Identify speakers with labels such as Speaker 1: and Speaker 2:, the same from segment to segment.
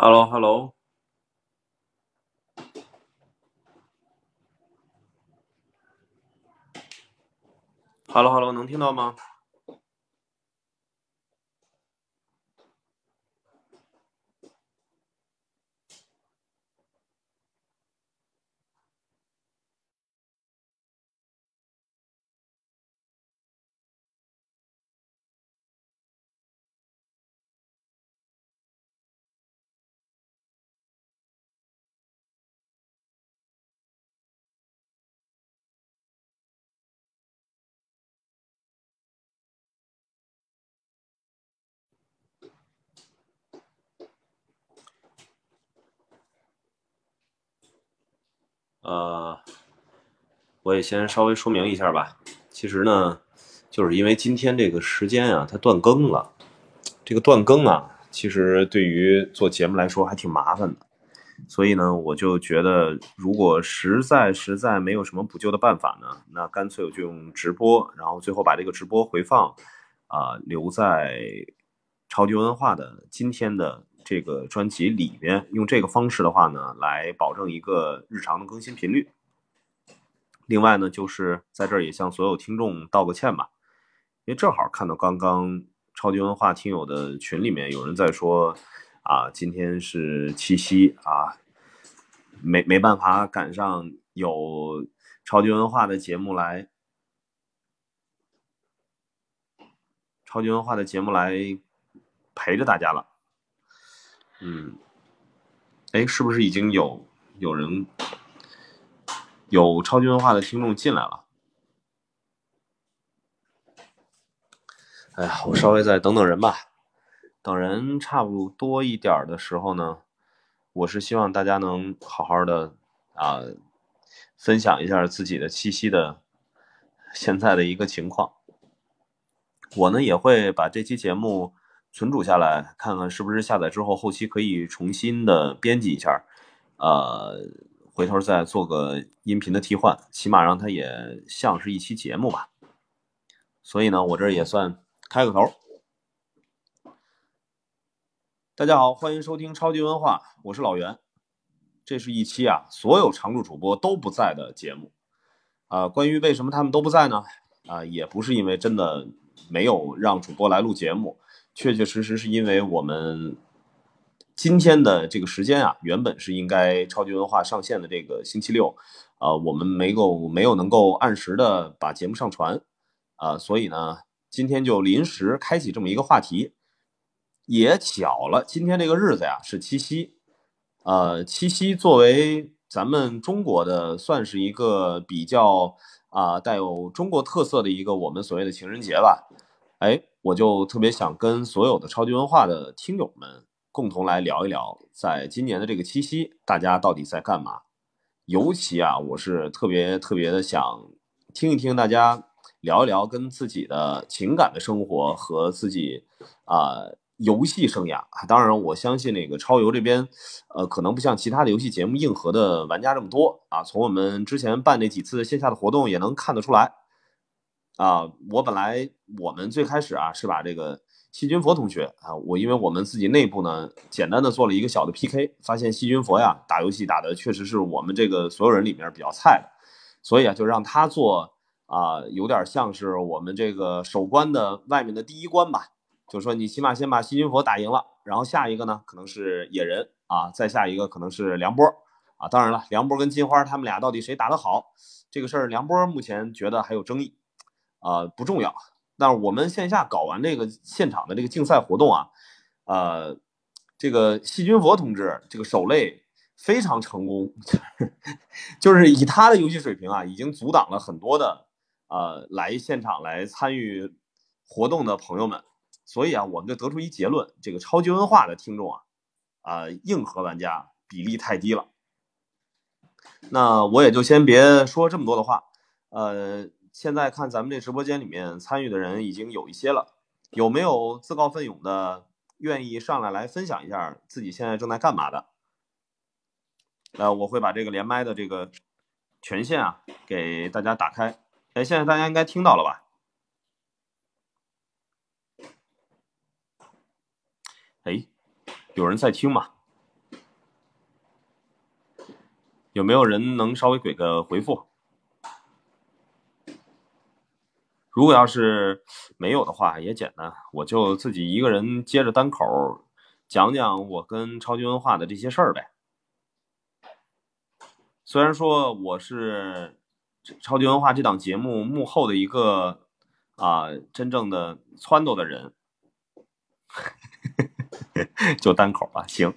Speaker 1: Hello，Hello，Hello，Hello，能听到吗？呃，我也先稍微说明一下吧。其实呢，就是因为今天这个时间啊，它断更了。这个断更啊，其实对于做节目来说还挺麻烦的。所以呢，我就觉得，如果实在实在没有什么补救的办法呢，那干脆我就用直播，然后最后把这个直播回放啊留在超级文化的今天的。这个专辑里面用这个方式的话呢，来保证一个日常的更新频率。另外呢，就是在这儿也向所有听众道个歉吧，因为正好看到刚刚超级文化听友的群里面有人在说，啊，今天是七夕啊，没没办法赶上有超级文化的节目来，超级文化的节目来陪着大家了。嗯，哎，是不是已经有有人有超级文化的听众进来了？哎呀，我稍微再等等人吧。等人差不多一点的时候呢，我是希望大家能好好的啊，分享一下自己的七夕的现在的一个情况。我呢也会把这期节目。存储下来看看是不是下载之后后期可以重新的编辑一下，呃，回头再做个音频的替换，起码让它也像是一期节目吧。所以呢，我这也算开个头。大家好，欢迎收听超级文化，我是老袁。这是一期啊，所有常驻主播都不在的节目。啊，关于为什么他们都不在呢？啊，也不是因为真的没有让主播来录节目。确确实实是因为我们今天的这个时间啊，原本是应该超级文化上线的这个星期六，呃，我们没够没有能够按时的把节目上传，啊，所以呢，今天就临时开启这么一个话题。也巧了，今天这个日子呀是七夕，呃，七夕作为咱们中国的算是一个比较啊带有中国特色的一个我们所谓的情人节吧，哎。我就特别想跟所有的超级文化的听友们共同来聊一聊，在今年的这个七夕，大家到底在干嘛？尤其啊，我是特别特别的想听一听大家聊一聊跟自己的情感的生活和自己啊游戏生涯。当然，我相信那个超游这边，呃，可能不像其他的游戏节目硬核的玩家这么多啊。从我们之前办那几次线下的活动也能看得出来。啊，我本来我们最开始啊是把这个细菌佛同学啊，我因为我们自己内部呢简单的做了一个小的 PK，发现细菌佛呀打游戏打的确实是我们这个所有人里面比较菜的，所以啊就让他做啊，有点像是我们这个守关的外面的第一关吧，就是说你起码先把细菌佛打赢了，然后下一个呢可能是野人啊，再下一个可能是梁波啊，当然了，梁波跟金花他们俩到底谁打得好这个事儿，梁波目前觉得还有争议。啊，不重要。但是我们线下搞完这个现场的这个竞赛活动啊，呃，这个细菌佛同志这个手类非常成功，就是以他的游戏水平啊，已经阻挡了很多的呃来现场来参与活动的朋友们。所以啊，我们就得出一结论：这个超级文化的听众啊，啊，硬核玩家比例太低了。那我也就先别说这么多的话，呃。现在看咱们这直播间里面参与的人已经有一些了有没有自告奋勇的愿意上来来分享一下自己现在正在干嘛的？呃我会把这个连麦的这个权限啊给大家打开。哎现在大家应该听到了吧？哎有人在听吗？有没有人能稍微给个回复？如果要是没有的话，也简单，我就自己一个人接着单口讲讲我跟超级文化的这些事儿呗。虽然说我是超级文化这档节目幕后的一个啊真正的撺掇的人，就单口吧，行，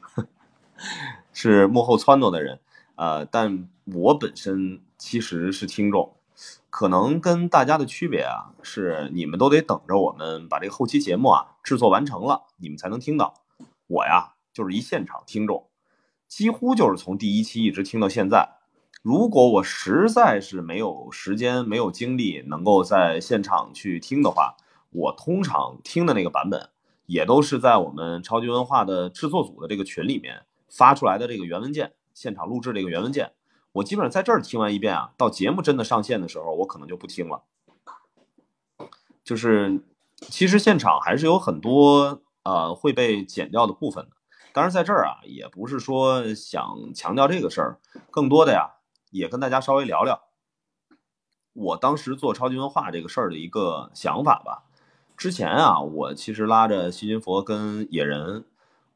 Speaker 1: 是幕后撺掇的人，呃，但我本身其实是听众。可能跟大家的区别啊，是你们都得等着我们把这个后期节目啊制作完成了，你们才能听到。我呀，就是一现场听众，几乎就是从第一期一直听到现在。如果我实在是没有时间、没有精力能够在现场去听的话，我通常听的那个版本，也都是在我们超级文化的制作组的这个群里面发出来的这个原文件，现场录制这个原文件。我基本上在这儿听完一遍啊，到节目真的上线的时候，我可能就不听了。就是其实现场还是有很多呃会被剪掉的部分的。当然在这儿啊，也不是说想强调这个事儿，更多的呀，也跟大家稍微聊聊我当时做超级文化这个事儿的一个想法吧。之前啊，我其实拉着细菌佛跟野人，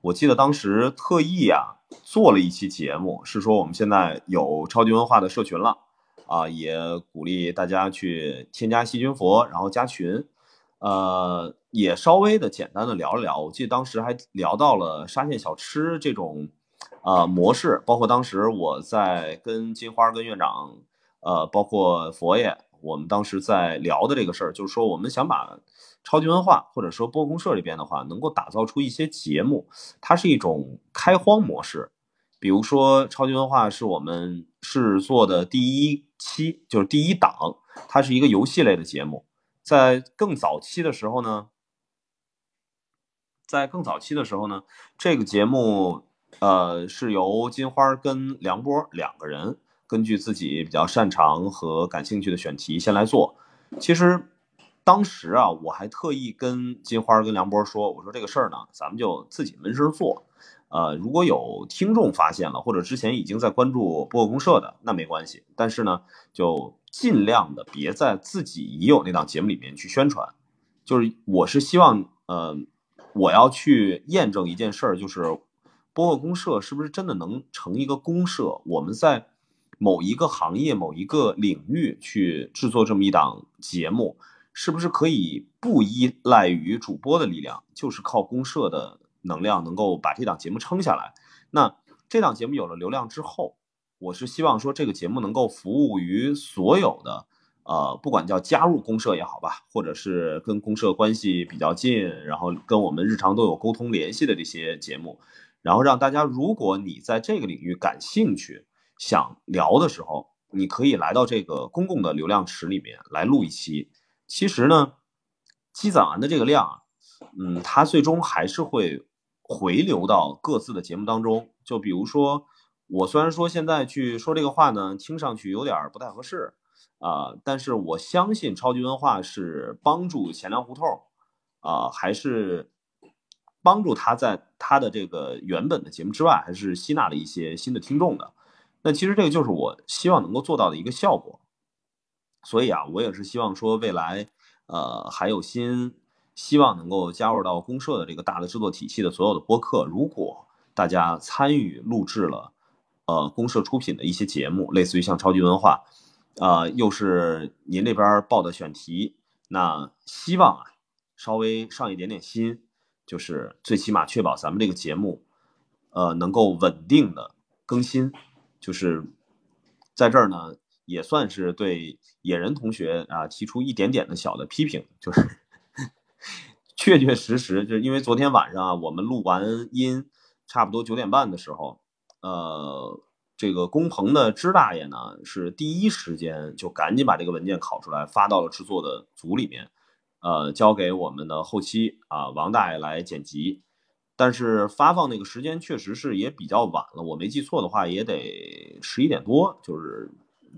Speaker 1: 我记得当时特意啊。做了一期节目，是说我们现在有超级文化的社群了，啊，也鼓励大家去添加细菌佛，然后加群，呃，也稍微的简单的聊了聊。我记得当时还聊到了沙县小吃这种，呃，模式，包括当时我在跟金花、跟院长，呃，包括佛爷，我们当时在聊的这个事儿，就是说我们想把。超级文化或者说播公社这边的话，能够打造出一些节目，它是一种开荒模式。比如说，超级文化是我们是做的第一期，就是第一档，它是一个游戏类的节目。在更早期的时候呢，在更早期的时候呢，这个节目呃是由金花跟梁波两个人根据自己比较擅长和感兴趣的选题先来做。其实。当时啊，我还特意跟金花跟梁波说：“我说这个事儿呢，咱们就自己闷声做。呃，如果有听众发现了，或者之前已经在关注播客公社的，那没关系。但是呢，就尽量的别在自己已有那档节目里面去宣传。就是我是希望，呃，我要去验证一件事儿，就是播客公社是不是真的能成一个公社？我们在某一个行业、某一个领域去制作这么一档节目。”是不是可以不依赖于主播的力量，就是靠公社的能量能够把这档节目撑下来？那这档节目有了流量之后，我是希望说这个节目能够服务于所有的，呃，不管叫加入公社也好吧，或者是跟公社关系比较近，然后跟我们日常都有沟通联系的这些节目，然后让大家，如果你在这个领域感兴趣，想聊的时候，你可以来到这个公共的流量池里面来录一期。其实呢，积攒完的这个量，嗯，它最终还是会回流到各自的节目当中。就比如说，我虽然说现在去说这个话呢，听上去有点不太合适啊，但是我相信超级文化是帮助钱粮胡同啊，还是帮助他在他的这个原本的节目之外，还是吸纳了一些新的听众的。那其实这个就是我希望能够做到的一个效果。所以啊，我也是希望说未来，呃，还有新希望能够加入到公社的这个大的制作体系的所有的播客，如果大家参与录制了，呃，公社出品的一些节目，类似于像超级文化，呃，又是您这边报的选题，那希望啊，稍微上一点点心，就是最起码确保咱们这个节目，呃，能够稳定的更新，就是在这儿呢。也算是对野人同学啊提出一点点的小的批评，就是 确确实实，就是因为昨天晚上啊，我们录完音，差不多九点半的时候，呃，这个工棚的支大爷呢是第一时间就赶紧把这个文件拷出来发到了制作的组里面，呃，交给我们的后期啊王大爷来剪辑，但是发放那个时间确实是也比较晚了，我没记错的话也得十一点多，就是。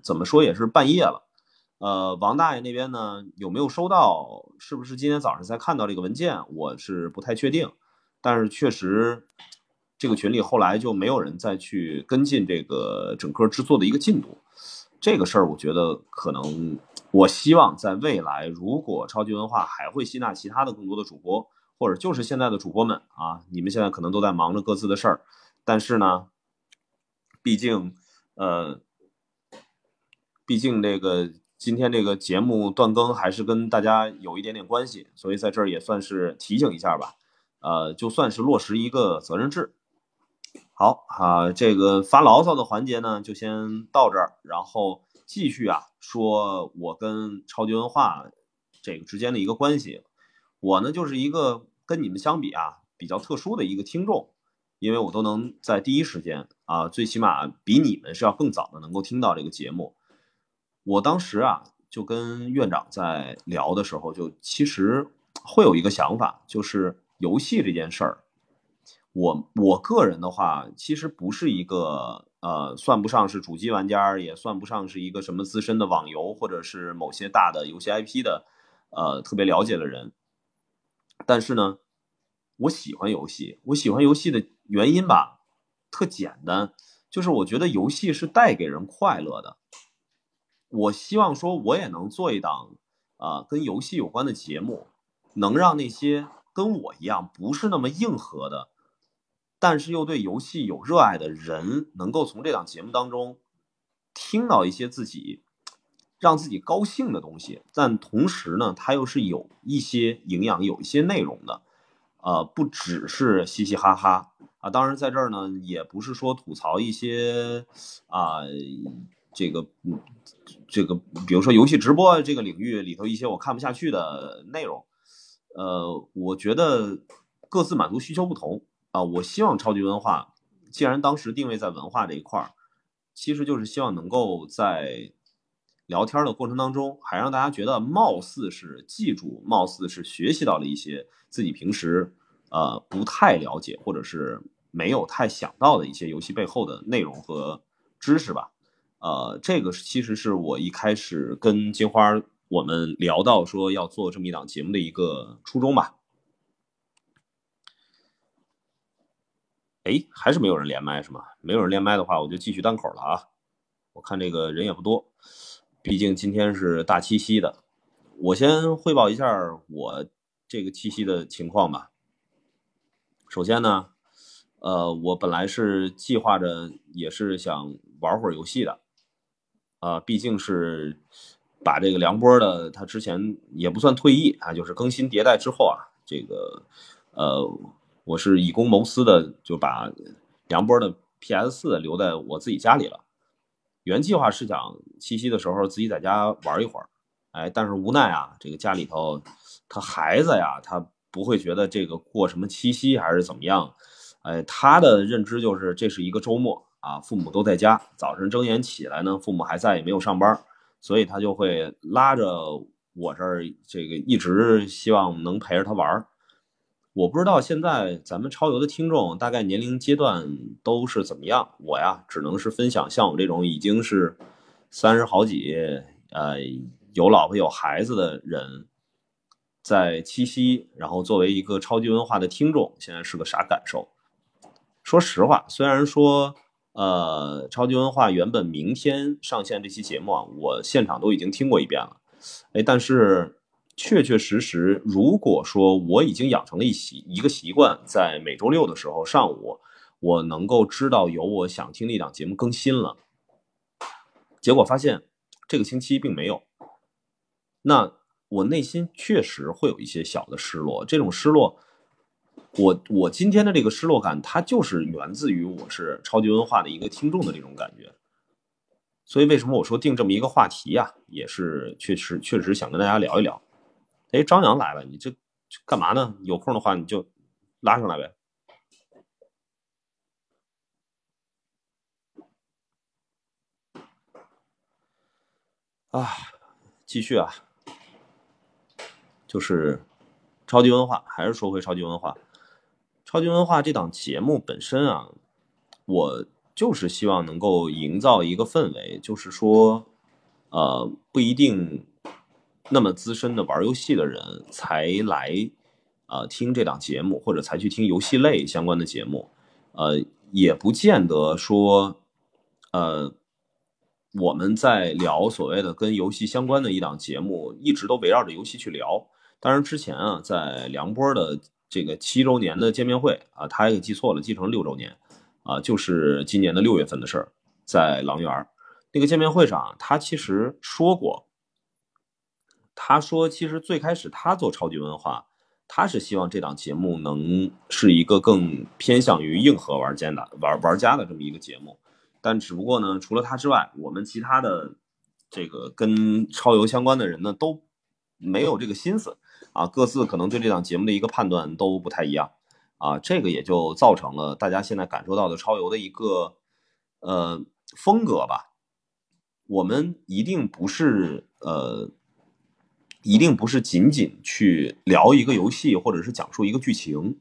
Speaker 1: 怎么说也是半夜了，呃，王大爷那边呢有没有收到？是不是今天早上才看到这个文件？我是不太确定，但是确实这个群里后来就没有人再去跟进这个整个制作的一个进度。这个事儿，我觉得可能，我希望在未来，如果超级文化还会吸纳其他的更多的主播，或者就是现在的主播们啊，你们现在可能都在忙着各自的事儿，但是呢，毕竟，呃，毕竟这个今天这个节目断更还是跟大家有一点点关系，所以在这儿也算是提醒一下吧，呃，就算是落实一个责任制。好啊，这个发牢骚的环节呢，就先到这儿，然后继续啊，说我跟超级文化这个之间的一个关系。我呢，就是一个跟你们相比啊，比较特殊的一个听众，因为我都能在第一时间啊，最起码比你们是要更早的能够听到这个节目。我当时啊，就跟院长在聊的时候，就其实会有一个想法，就是游戏这件事儿。我我个人的话，其实不是一个呃，算不上是主机玩家，也算不上是一个什么资深的网游或者是某些大的游戏 IP 的呃特别了解的人。但是呢，我喜欢游戏，我喜欢游戏的原因吧，特简单，就是我觉得游戏是带给人快乐的。我希望说，我也能做一档啊跟游戏有关的节目，能让那些跟我一样不是那么硬核的。但是又对游戏有热爱的人，能够从这档节目当中听到一些自己让自己高兴的东西，但同时呢，它又是有一些营养、有一些内容的，呃，不只是嘻嘻哈哈啊。当然，在这儿呢，也不是说吐槽一些啊，这个嗯这个，比如说游戏直播这个领域里头一些我看不下去的内容。呃，我觉得各自满足需求不同。啊，我希望超级文化，既然当时定位在文化这一块儿，其实就是希望能够在聊天的过程当中，还让大家觉得貌似是记住，貌似是学习到了一些自己平时呃不太了解或者是没有太想到的一些游戏背后的内容和知识吧。呃，这个其实是我一开始跟金花我们聊到说要做这么一档节目的一个初衷吧。哎，还是没有人连麦是吗？没有人连麦的话，我就继续单口了啊。我看这个人也不多，毕竟今天是大七夕的。我先汇报一下我这个七夕的情况吧。首先呢，呃，我本来是计划着也是想玩会儿游戏的，啊，毕竟是把这个梁波的他之前也不算退役啊，就是更新迭代之后啊，这个呃。我是以公谋私的，就把梁波的 PS 四留在我自己家里了。原计划是想七夕的时候自己在家玩一会儿，哎，但是无奈啊，这个家里头他孩子呀，他不会觉得这个过什么七夕还是怎么样，哎，他的认知就是这是一个周末啊，父母都在家，早晨睁眼起来呢，父母还在，也没有上班，所以他就会拉着我这儿，这个一直希望能陪着他玩儿。我不知道现在咱们超游的听众大概年龄阶段都是怎么样。我呀，只能是分享像我这种已经是三十好几，呃，有老婆有孩子的人，在七夕，然后作为一个超级文化的听众，现在是个啥感受？说实话，虽然说，呃，超级文化原本明天上线这期节目啊，我现场都已经听过一遍了，哎，但是。确确实实，如果说我已经养成了一习一个习惯，在每周六的时候上午，我能够知道有我想听的一档节目更新了，结果发现这个星期并没有，那我内心确实会有一些小的失落。这种失落，我我今天的这个失落感，它就是源自于我是超级文化的一个听众的这种感觉。所以为什么我说定这么一个话题呀，也是确实确实想跟大家聊一聊。哎，张扬来了，你这干嘛呢？有空的话你就拉上来呗。啊，继续啊，就是超级文化，还是说回超级文化。超级文化这档节目本身啊，我就是希望能够营造一个氛围，就是说，呃，不一定。那么资深的玩游戏的人才来，呃，听这档节目，或者才去听游戏类相关的节目，呃，也不见得说，呃，我们在聊所谓的跟游戏相关的一档节目，一直都围绕着游戏去聊。当然之前啊，在梁波的这个七周年的见面会啊，他也记错了，记成六周年啊，就是今年的六月份的事儿，在狼园那个见面会上，他其实说过，他说其实最开始他做超级文化。他是希望这档节目能是一个更偏向于硬核玩家的玩玩家的这么一个节目，但只不过呢，除了他之外，我们其他的这个跟超游相关的人呢都没有这个心思啊，各自可能对这档节目的一个判断都不太一样啊，这个也就造成了大家现在感受到的超游的一个呃风格吧。我们一定不是呃。一定不是仅仅去聊一个游戏，或者是讲述一个剧情。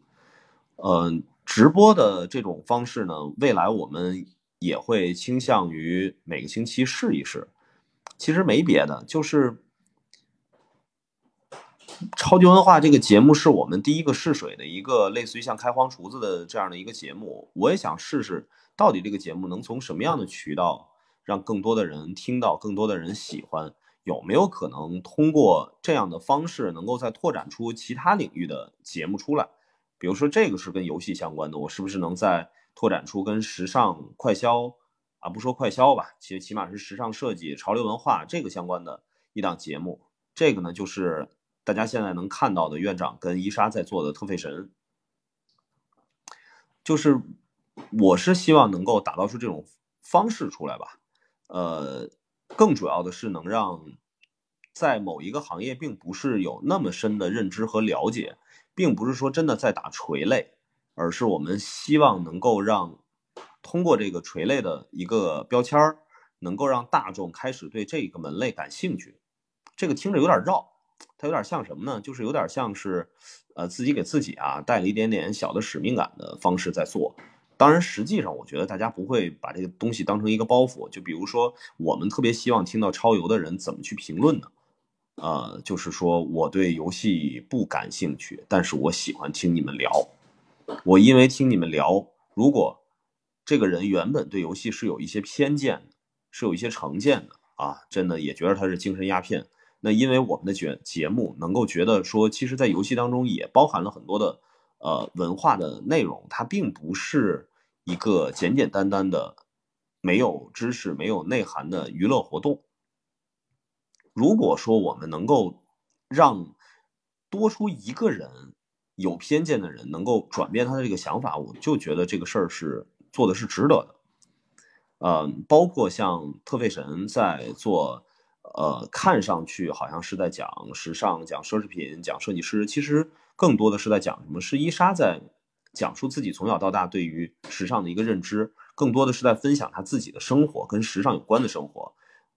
Speaker 1: 嗯，直播的这种方式呢，未来我们也会倾向于每个星期试一试。其实没别的，就是超级文化这个节目是我们第一个试水的一个类似于像开荒厨子的这样的一个节目。我也想试试，到底这个节目能从什么样的渠道让更多的人听到，更多的人喜欢。有没有可能通过这样的方式，能够再拓展出其他领域的节目出来？比如说，这个是跟游戏相关的，我是不是能再拓展出跟时尚快销啊，不说快销吧，其实起码是时尚设计、潮流文化这个相关的一档节目？这个呢，就是大家现在能看到的院长跟伊莎在做的特费神，就是我是希望能够打造出这种方式出来吧，呃。更主要的是能让在某一个行业并不是有那么深的认知和了解，并不是说真的在打垂类，而是我们希望能够让通过这个垂类的一个标签儿，能够让大众开始对这个门类感兴趣。这个听着有点绕，它有点像什么呢？就是有点像是呃自己给自己啊带了一点点小的使命感的方式在做。当然，实际上我觉得大家不会把这个东西当成一个包袱。就比如说，我们特别希望听到超游的人怎么去评论呢？呃，就是说我对游戏不感兴趣，但是我喜欢听你们聊。我因为听你们聊，如果这个人原本对游戏是有一些偏见的，是有一些成见的啊，真的也觉得他是精神鸦片。那因为我们的节节目能够觉得说，其实，在游戏当中也包含了很多的。呃，文化的内容它并不是一个简简单单的没有知识、没有内涵的娱乐活动。如果说我们能够让多出一个人有偏见的人能够转变他的这个想法，我就觉得这个事儿是做的是值得的。嗯，包括像特费神在做，呃，看上去好像是在讲时尚、讲奢侈品、讲设计师，其实。更多的是在讲什么？是伊莎在讲述自己从小到大对于时尚的一个认知，更多的是在分享他自己的生活，跟时尚有关的生活。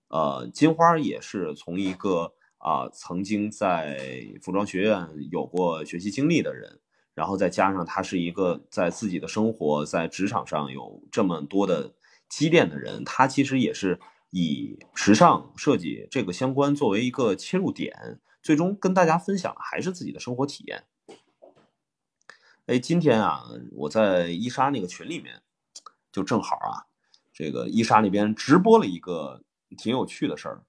Speaker 1: 呃，金花也是从一个啊曾经在服装学院有过学习经历的人，然后再加上他是一个在自己的生活在职场上有这么多的积淀的人，他其实也是以时尚设计这个相关作为一个切入点，最终跟大家分享的还是自己的生活体验。哎，今天啊，我在伊莎那个群里面，就正好啊，这个伊莎那边直播了一个挺有趣的事儿。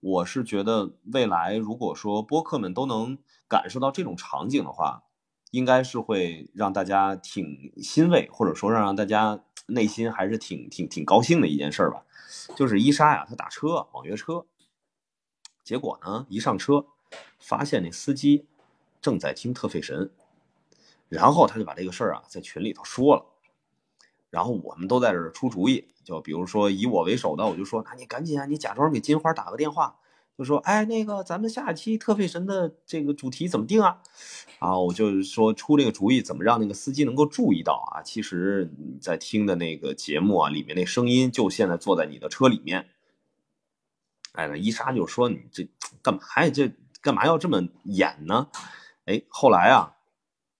Speaker 1: 我是觉得未来如果说播客们都能感受到这种场景的话，应该是会让大家挺欣慰，或者说让让大家内心还是挺挺挺高兴的一件事吧。就是伊莎呀，她打车网约车，结果呢，一上车发现那司机正在听特费神。然后他就把这个事儿啊在群里头说了，然后我们都在这出主意，就比如说以我为首的，我就说，那你赶紧啊，你假装给金花打个电话，就说，哎，那个咱们下期特费神的这个主题怎么定啊？啊，我就说出这个主意，怎么让那个司机能够注意到啊？其实你在听的那个节目啊，里面那声音就现在坐在你的车里面。哎，那伊莎就说你这干嘛呀？这干嘛要这么演呢？哎，后来啊。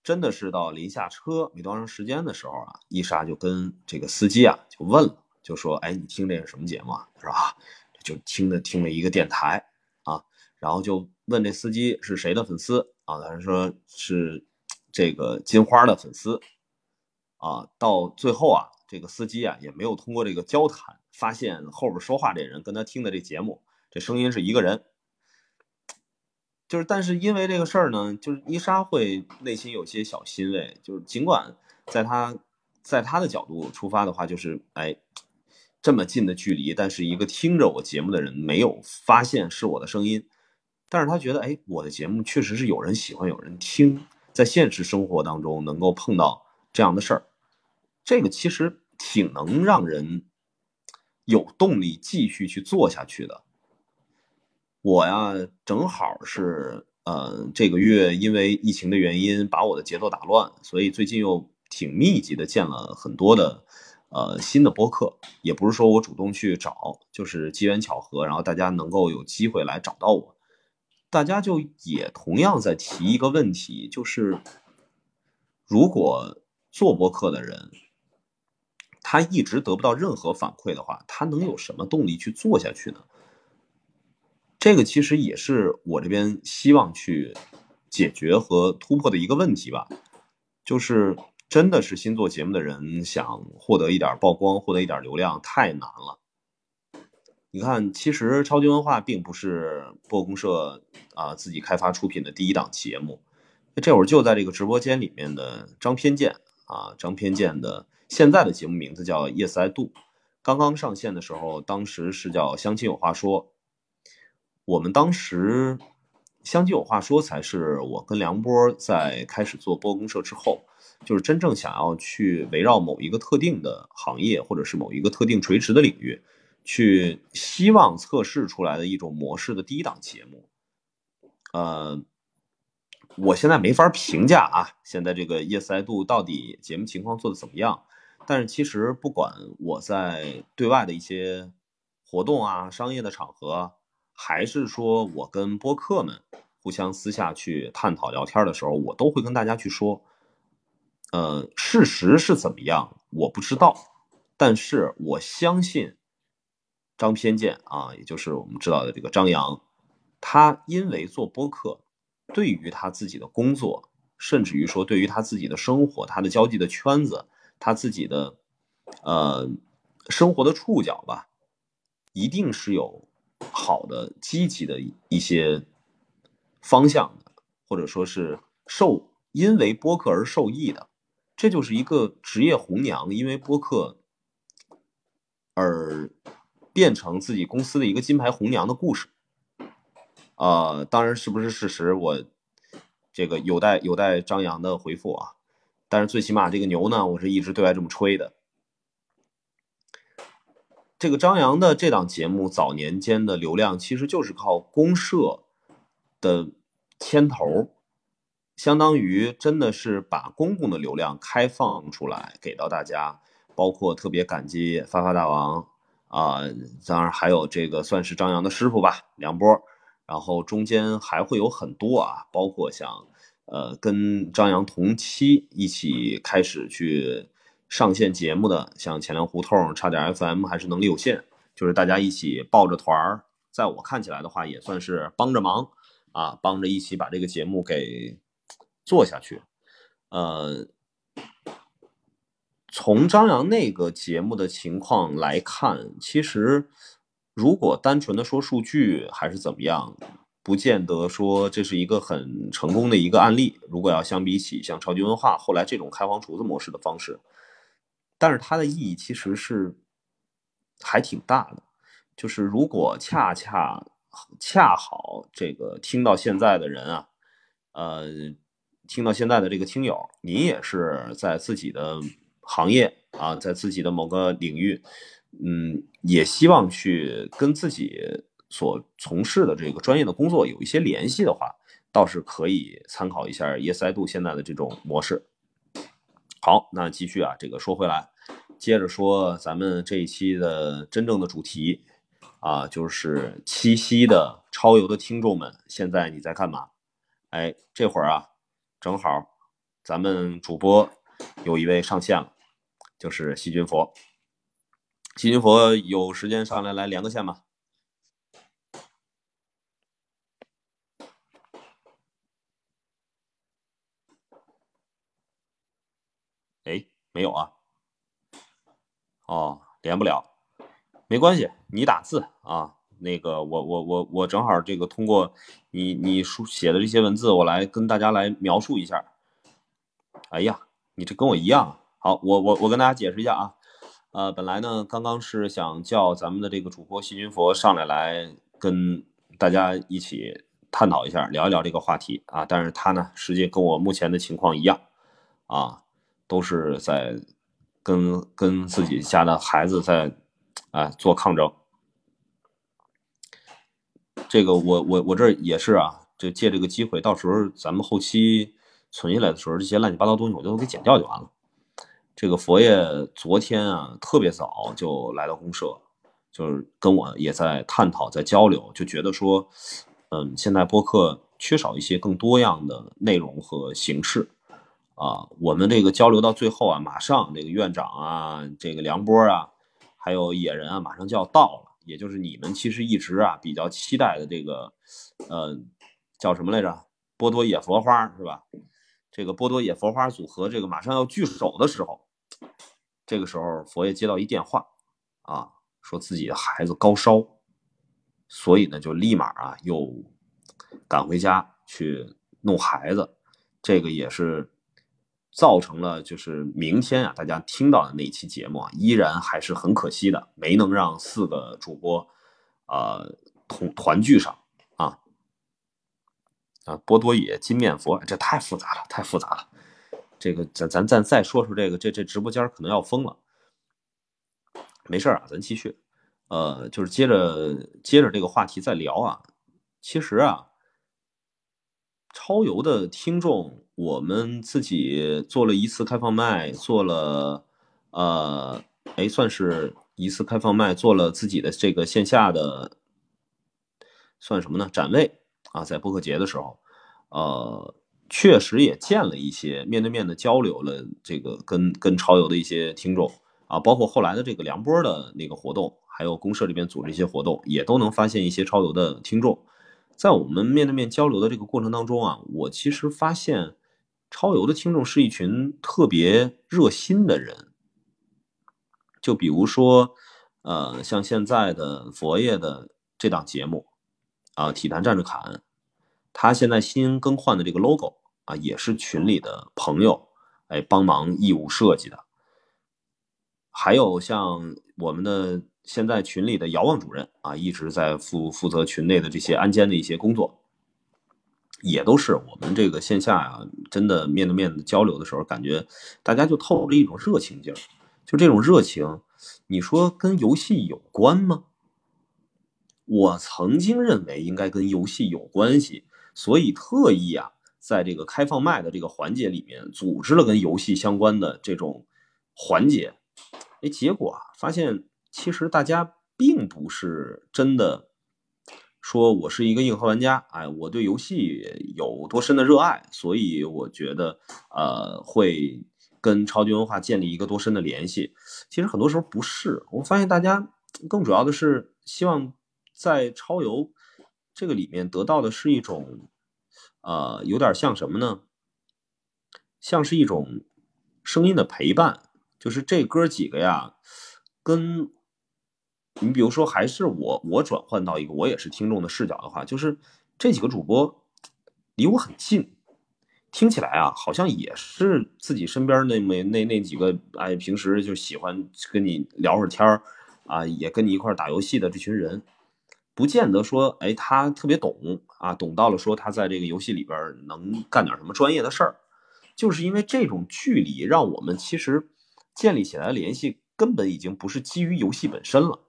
Speaker 1: 真的是到临下车没多长时间的时候啊，伊莎就跟这个司机啊就问了，就说：“哎，你听这是什么节目啊？”是吧？就听的听了一个电台啊，然后就问这司机是谁的粉丝啊？他说是这个金花的粉丝。啊，到最后啊，这个司机啊也没有通过这个交谈发现后边说话这人跟他听的这节目，这声音是一个人。就是，但是因为这个事儿呢，就是伊莎会内心有些小欣慰，就是尽管在他在他的角度出发的话，就是哎，这么近的距离，但是一个听着我节目的人没有发现是我的声音，但是他觉得哎，我的节目确实是有人喜欢，有人听，在现实生活当中能够碰到这样的事儿，这个其实挺能让人有动力继续去做下去的。我呀，正好是，呃，这个月因为疫情的原因，把我的节奏打乱，所以最近又挺密集的见了很多的，呃，新的播客，也不是说我主动去找，就是机缘巧合，然后大家能够有机会来找到我，大家就也同样在提一个问题，就是如果做播客的人，他一直得不到任何反馈的话，他能有什么动力去做下去呢？这个其实也是我这边希望去解决和突破的一个问题吧，就是真的是新做节目的人想获得一点曝光、获得一点流量太难了。你看，其实超级文化并不是播公社啊自己开发出品的第一档节目，这会儿就在这个直播间里面的张偏见啊，张偏见的现在的节目名字叫 Yes I Do，刚刚上线的时候，当时是叫相亲有话说。我们当时相亲有话说，才是我跟梁波在开始做播公社之后，就是真正想要去围绕某一个特定的行业，或者是某一个特定垂直的领域，去希望测试出来的一种模式的第一档节目。呃，我现在没法评价啊，现在这个 Yes I Do 到底节目情况做的怎么样？但是其实不管我在对外的一些活动啊、商业的场合。还是说我跟播客们互相私下去探讨聊天的时候，我都会跟大家去说，呃，事实是怎么样，我不知道，但是我相信张偏见啊，也就是我们知道的这个张扬，他因为做播客，对于他自己的工作，甚至于说对于他自己的生活，他的交际的圈子，他自己的呃生活的触角吧，一定是有。好的、积极的一些方向的，或者说是受因为播客而受益的，这就是一个职业红娘，因为播客而变成自己公司的一个金牌红娘的故事。啊，当然是不是事实，我这个有待有待张扬的回复啊。但是最起码这个牛呢，我是一直对外这么吹的。这个张扬的这档节目早年间的流量其实就是靠公社的牵头，相当于真的是把公共的流量开放出来给到大家，包括特别感激发发大王啊，当然还有这个算是张扬的师傅吧，梁波，然后中间还会有很多啊，包括像呃跟张扬同期一起开始去。上线节目的像钱粮胡同、差点 FM 还是能力有限，就是大家一起抱着团儿，在我看起来的话，也算是帮着忙啊，帮着一起把这个节目给做下去。呃，从张扬那个节目的情况来看，其实如果单纯的说数据还是怎么样，不见得说这是一个很成功的一个案例。如果要相比起像超级文化后来这种开荒厨子模式的方式。但是它的意义其实是还挺大的，就是如果恰恰恰好这个听到现在的人啊，呃，听到现在的这个听友，你也是在自己的行业啊，在自己的某个领域，嗯，也希望去跟自己所从事的这个专业的工作有一些联系的话，倒是可以参考一下 Yes I Do 现在的这种模式。好，那继续啊，这个说回来。接着说，咱们这一期的真正的主题啊，就是七夕的超游的听众们，现在你在干嘛？哎，这会儿啊，正好咱们主播有一位上线了，就是细菌佛。细菌佛有时间上来来连个线吗。哎，没有啊？哦，连不了，没关系，你打字啊。那个，我我我我正好这个通过你你书写的这些文字，我来跟大家来描述一下。哎呀，你这跟我一样。好，我我我跟大家解释一下啊。呃，本来呢，刚刚是想叫咱们的这个主播细菌佛上来来跟大家一起探讨一下，聊一聊这个话题啊。但是他呢，实际跟我目前的情况一样啊，都是在跟跟自己家的孩子在啊做抗争。这个我我我这也是啊，就借这个机会，到时候咱们后期存下来的时候，这些乱七八糟东西我就都给剪掉就完了。这个佛爷昨天啊，特别早就来到公社，就是跟我也在探讨，在交流，就觉得说，嗯，现在播客缺少一些更多样的内容和形式啊。我们这个交流到最后啊，马上这个院长啊，这个梁波啊，还有野人啊，马上就要到了，也就是你们其实一直啊比较期待的这个，呃，叫什么来着？波多野佛花是吧？这个波多野佛花组合，这个马上要聚首的时候。这个时候，佛爷接到一电话，啊，说自己的孩子高烧，所以呢，就立马啊又赶回家去弄孩子。这个也是造成了，就是明天啊，大家听到的那期节目啊，依然还是很可惜的，没能让四个主播啊同团聚上啊啊，波多野金面佛，这太复杂了，太复杂了。这个咱咱咱再说说这个，这这直播间可能要封了。没事啊，咱继续。呃，就是接着接着这个话题再聊啊。其实啊，超游的听众，我们自己做了一次开放麦，做了呃，哎，算是一次开放麦，做了自己的这个线下的，算什么呢？展位啊，在播客节的时候，呃。确实也见了一些面对面的交流了，这个跟跟超游的一些听众啊，包括后来的这个梁波的那个活动，还有公社里边组织一些活动，也都能发现一些超游的听众。在我们面对面交流的这个过程当中啊，我其实发现超游的听众是一群特别热心的人。就比如说，呃，像现在的佛爷的这档节目啊，《体坛站着侃》。他现在新更换的这个 logo 啊，也是群里的朋友哎帮忙义务设计的。还有像我们的现在群里的遥望主任啊，一直在负负责群内的这些安监的一些工作，也都是我们这个线下啊，真的面对面的交流的时候，感觉大家就透着一种热情劲儿。就这种热情，你说跟游戏有关吗？我曾经认为应该跟游戏有关系。所以特意啊，在这个开放麦的这个环节里面，组织了跟游戏相关的这种环节。哎，结果啊，发现其实大家并不是真的说我是一个硬核玩家，哎，我对游戏有多深的热爱，所以我觉得呃会跟超级文化建立一个多深的联系。其实很多时候不是，我发现大家更主要的是希望在超游。这个里面得到的是一种，呃，有点像什么呢？像是一种声音的陪伴，就是这哥几个呀，跟你比如说，还是我我转换到一个我也是听众的视角的话，就是这几个主播离我很近，听起来啊，好像也是自己身边那么那那几个哎，平时就喜欢跟你聊会儿天儿啊，也跟你一块打游戏的这群人。不见得说，哎，他特别懂啊，懂到了说他在这个游戏里边能干点什么专业的事儿，就是因为这种距离，让我们其实建立起来的联系根本已经不是基于游戏本身了。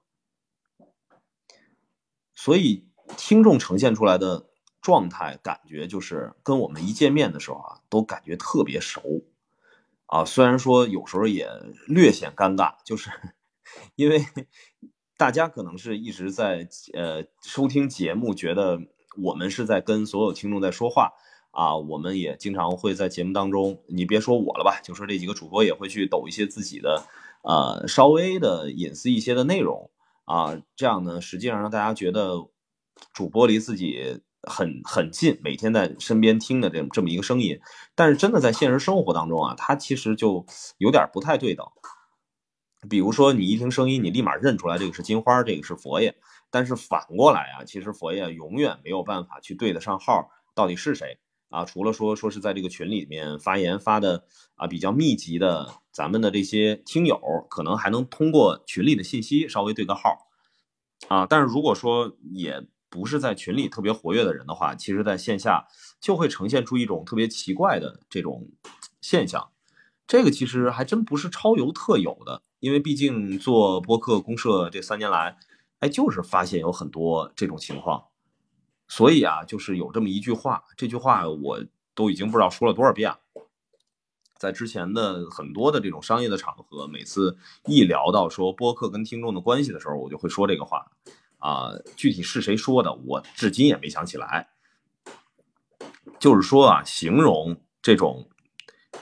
Speaker 1: 所以听众呈现出来的状态感觉就是跟我们一见面的时候啊，都感觉特别熟啊，虽然说有时候也略显尴尬，就是 因为。大家可能是一直在呃收听节目，觉得我们是在跟所有听众在说话啊。我们也经常会在节目当中，你别说我了吧，就说这几个主播也会去抖一些自己的呃稍微的隐私一些的内容啊。这样呢，实际上让大家觉得主播离自己很很近，每天在身边听的这这么一个声音，但是真的在现实生活当中啊，它其实就有点不太对等。比如说，你一听声音，你立马认出来这个是金花，这个是佛爷。但是反过来啊，其实佛爷永远没有办法去对得上号，到底是谁啊？除了说说是在这个群里面发言发的啊比较密集的，咱们的这些听友可能还能通过群里的信息稍微对个号啊。但是如果说也不是在群里特别活跃的人的话，其实在线下就会呈现出一种特别奇怪的这种现象。这个其实还真不是超游特有的。因为毕竟做播客公社这三年来，哎，就是发现有很多这种情况，所以啊，就是有这么一句话，这句话我都已经不知道说了多少遍了。在之前的很多的这种商业的场合，每次一聊到说播客跟听众的关系的时候，我就会说这个话啊。具体是谁说的，我至今也没想起来。就是说啊，形容这种。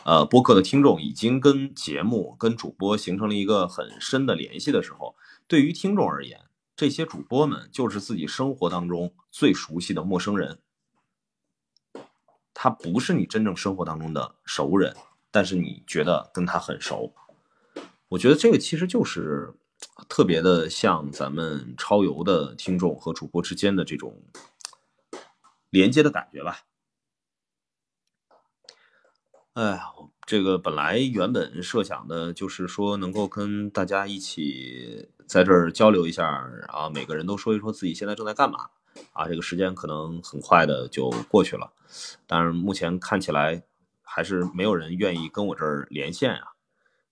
Speaker 1: 呃，播客的听众已经跟节目、跟主播形成了一个很深的联系的时候，对于听众而言，这些主播们就是自己生活当中最熟悉的陌生人。他不是你真正生活当中的熟人，但是你觉得跟他很熟。我觉得这个其实就是特别的像咱们超游的听众和主播之间的这种连接的感觉吧。哎呀，我这个本来原本设想的就是说能够跟大家一起在这儿交流一下啊，每个人都说一说自己现在正在干嘛啊。这个时间可能很快的就过去了，但是目前看起来还是没有人愿意跟我这儿连线啊。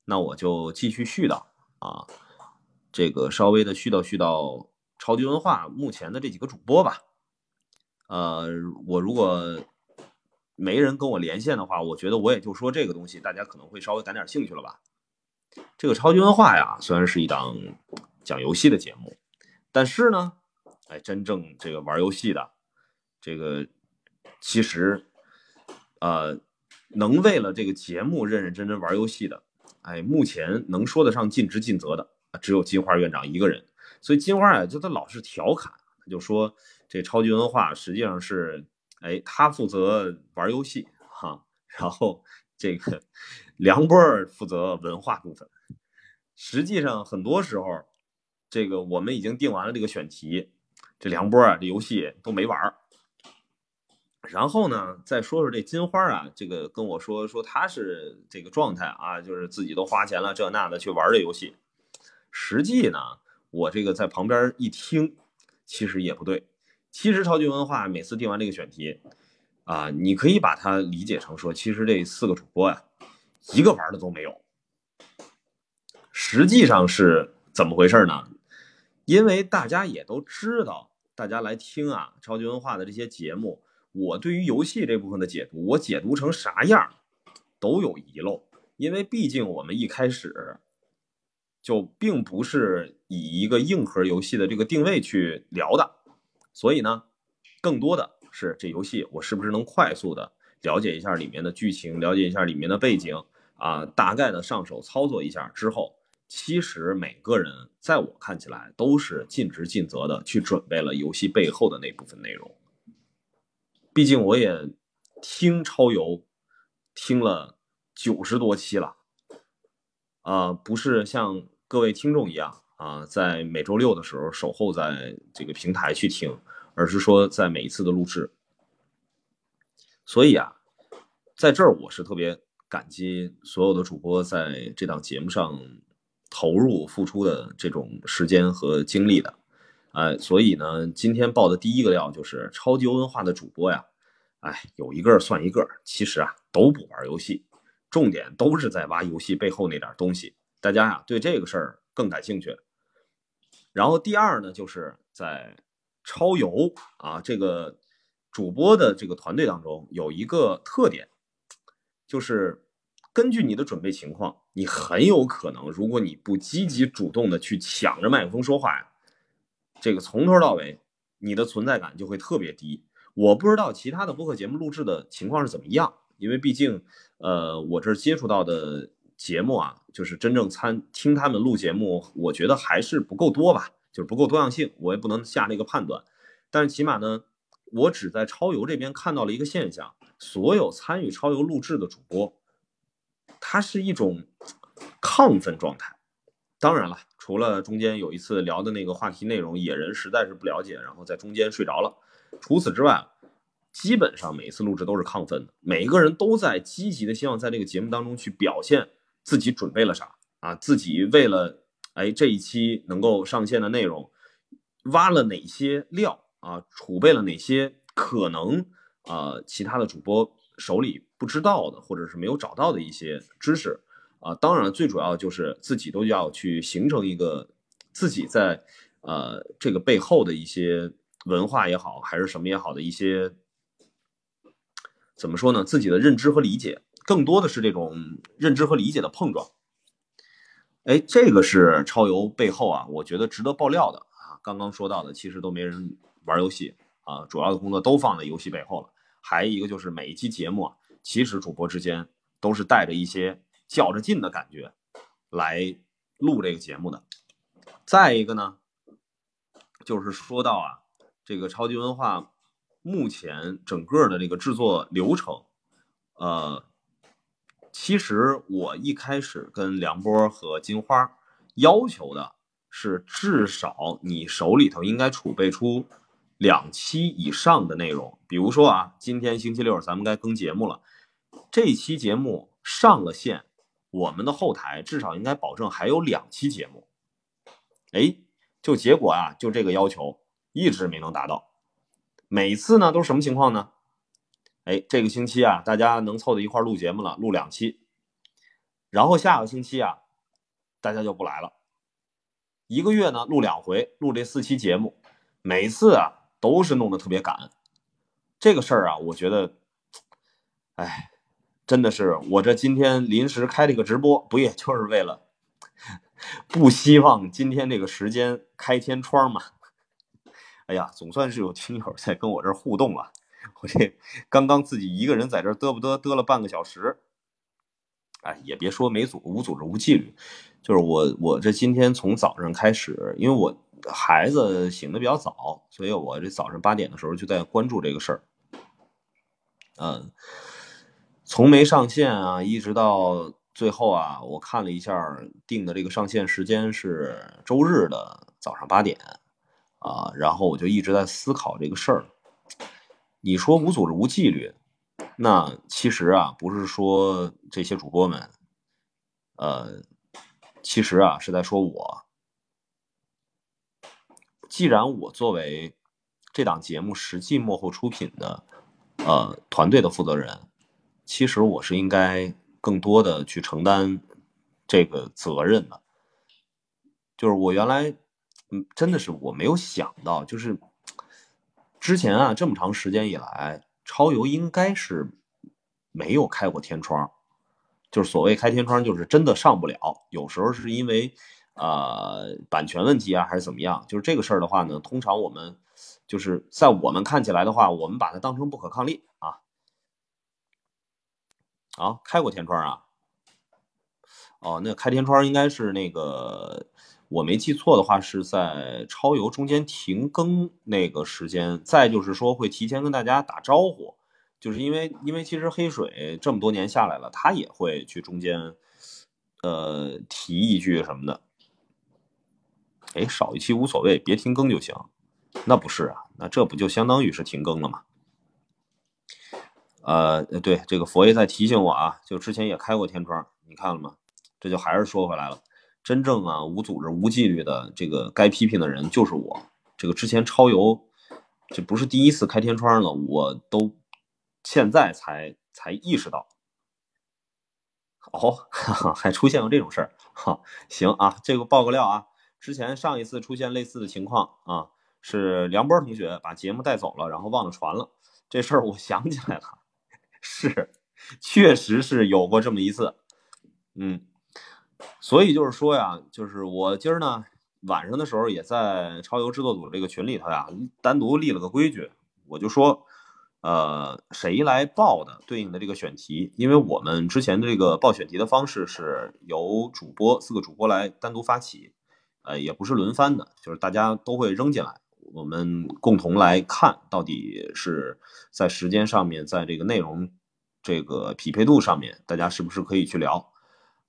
Speaker 1: 那我就继续絮叨啊，这个稍微的絮叨絮叨超级文化目前的这几个主播吧。呃，我如果。没人跟我连线的话，我觉得我也就说这个东西，大家可能会稍微感点兴趣了吧。这个超级文化呀，虽然是一档讲游戏的节目，但是呢，哎，真正这个玩游戏的，这个其实，呃，能为了这个节目认认真真玩游戏的，哎，目前能说得上尽职尽责的，只有金花院长一个人。所以金花啊，就他老是调侃，他就说这超级文化实际上是。哎，他负责玩游戏哈，然后这个梁波负责文化部分。实际上，很多时候，这个我们已经定完了这个选题，这梁波啊，这游戏都没玩然后呢，再说说这金花啊，这个跟我说说他是这个状态啊，就是自己都花钱了这那的去玩这游戏。实际呢，我这个在旁边一听，其实也不对。其实超级文化每次定完这个选题，啊，你可以把它理解成说，其实这四个主播呀，一个玩的都没有。实际上是怎么回事呢？因为大家也都知道，大家来听啊，超级文化的这些节目，我对于游戏这部分的解读，我解读成啥样，都有遗漏。因为毕竟我们一开始就并不是以一个硬核游戏的这个定位去聊的。所以呢，更多的是这游戏我是不是能快速的了解一下里面的剧情，了解一下里面的背景啊，大概的上手操作一下之后，其实每个人在我看起来都是尽职尽责的去准备了游戏背后的那部分内容。毕竟我也听超游听了九十多期了，啊，不是像各位听众一样。啊，在每周六的时候守候在这个平台去听，而是说在每一次的录制。所以啊，在这儿我是特别感激所有的主播在这档节目上投入付出的这种时间和精力的。哎，所以呢，今天报的第一个料就是超级文化的主播呀，哎，有一个算一个，其实啊都不玩游戏，重点都是在挖游戏背后那点东西。大家呀对这个事儿更感兴趣。然后第二呢，就是在超游啊这个主播的这个团队当中有一个特点，就是根据你的准备情况，你很有可能，如果你不积极主动的去抢着麦克风说话呀，这个从头到尾你的存在感就会特别低。我不知道其他的播客节目录制的情况是怎么样，因为毕竟呃我这接触到的。节目啊，就是真正参听他们录节目，我觉得还是不够多吧，就是不够多样性，我也不能下那个判断。但是起码呢，我只在超游这边看到了一个现象，所有参与超游录制的主播，他是一种亢奋状态。当然了，除了中间有一次聊的那个话题内容，野人实在是不了解，然后在中间睡着了。除此之外，基本上每一次录制都是亢奋的，每一个人都在积极的希望在这个节目当中去表现自己准备了啥啊，自己为了哎这一期能够上线的内容，挖了哪些料啊，储备了哪些可能啊其他的主播手里不知道的或者是没有找到的一些知识啊，当然最主要就是自己都要去形成一个自己在呃这个背后的一些文化也好，还是什么也好的一些。怎么说呢？自己的认知和理解，更多的是这种认知和理解的碰撞。哎，这个是超游背后啊，我觉得值得爆料的啊。刚刚说到的，其实都没人玩游戏啊，主要的工作都放在游戏背后了。还有一个就是每一期节目啊，其实主播之间都是带着一些较着劲的感觉来录这个节目的。再一个呢，就是说到啊，这个超级文化。目前整个的这个制作流程，呃，其实我一开始跟梁波和金花要求的是，至少你手里头应该储备出两期以上的内容。比如说啊，今天星期六咱们该更节目了，这期节目上了线，我们的后台至少应该保证还有两期节目。哎，就结果啊，就这个要求一直没能达到。每次呢都是什么情况呢？哎，这个星期啊，大家能凑到一块录节目了，录两期，然后下个星期啊，大家就不来了。一个月呢录两回，录这四期节目，每次啊都是弄得特别赶。这个事儿啊，我觉得，哎，真的是我这今天临时开了个直播，不也就是为了不希望今天这个时间开天窗嘛。哎呀，总算是有听友在跟我这互动了。我这刚刚自己一个人在这嘚不嘚嘚了半个小时，哎，也别说没组无组织无纪律，就是我我这今天从早上开始，因为我孩子醒的比较早，所以我这早上八点的时候就在关注这个事儿。嗯，从没上线啊，一直到最后啊，我看了一下定的这个上线时间是周日的早上八点。啊，然后我就一直在思考这个事儿。你说无组织无纪律，那其实啊，不是说这些主播们，呃，其实啊是在说我。既然我作为这档节目实际幕后出品的呃团队的负责人，其实我是应该更多的去承担这个责任的。就是我原来。嗯，真的是我没有想到，就是之前啊这么长时间以来，超游应该是没有开过天窗，就是所谓开天窗，就是真的上不了。有时候是因为呃版权问题啊，还是怎么样？就是这个事儿的话呢，通常我们就是在我们看起来的话，我们把它当成不可抗力啊。啊，开过天窗啊？哦，那开天窗应该是那个。我没记错的话，是在超游中间停更那个时间，再就是说会提前跟大家打招呼，就是因为因为其实黑水这么多年下来了，他也会去中间，呃提一句什么的，哎少一期无所谓，别停更就行，那不是啊，那这不就相当于是停更了吗？呃对，这个佛爷在提醒我啊，就之前也开过天窗，你看了吗？这就还是说回来了。真正啊无组织无纪律的这个该批评的人就是我。这个之前超游，这不是第一次开天窗了，我都现在才才意识到。哦，还出现过这种事儿，哈，行啊，这个爆个料啊，之前上一次出现类似的情况啊，是梁波同学把节目带走了，然后忘了传了。这事儿我想起来了，是，确实是有过这么一次，嗯。所以就是说呀，就是我今儿呢晚上的时候也在超游制作组这个群里头呀，单独立了个规矩，我就说，呃，谁来报的对应的这个选题，因为我们之前的这个报选题的方式是由主播四个主播来单独发起，呃，也不是轮番的，就是大家都会扔进来，我们共同来看到底是在时间上面，在这个内容这个匹配度上面，大家是不是可以去聊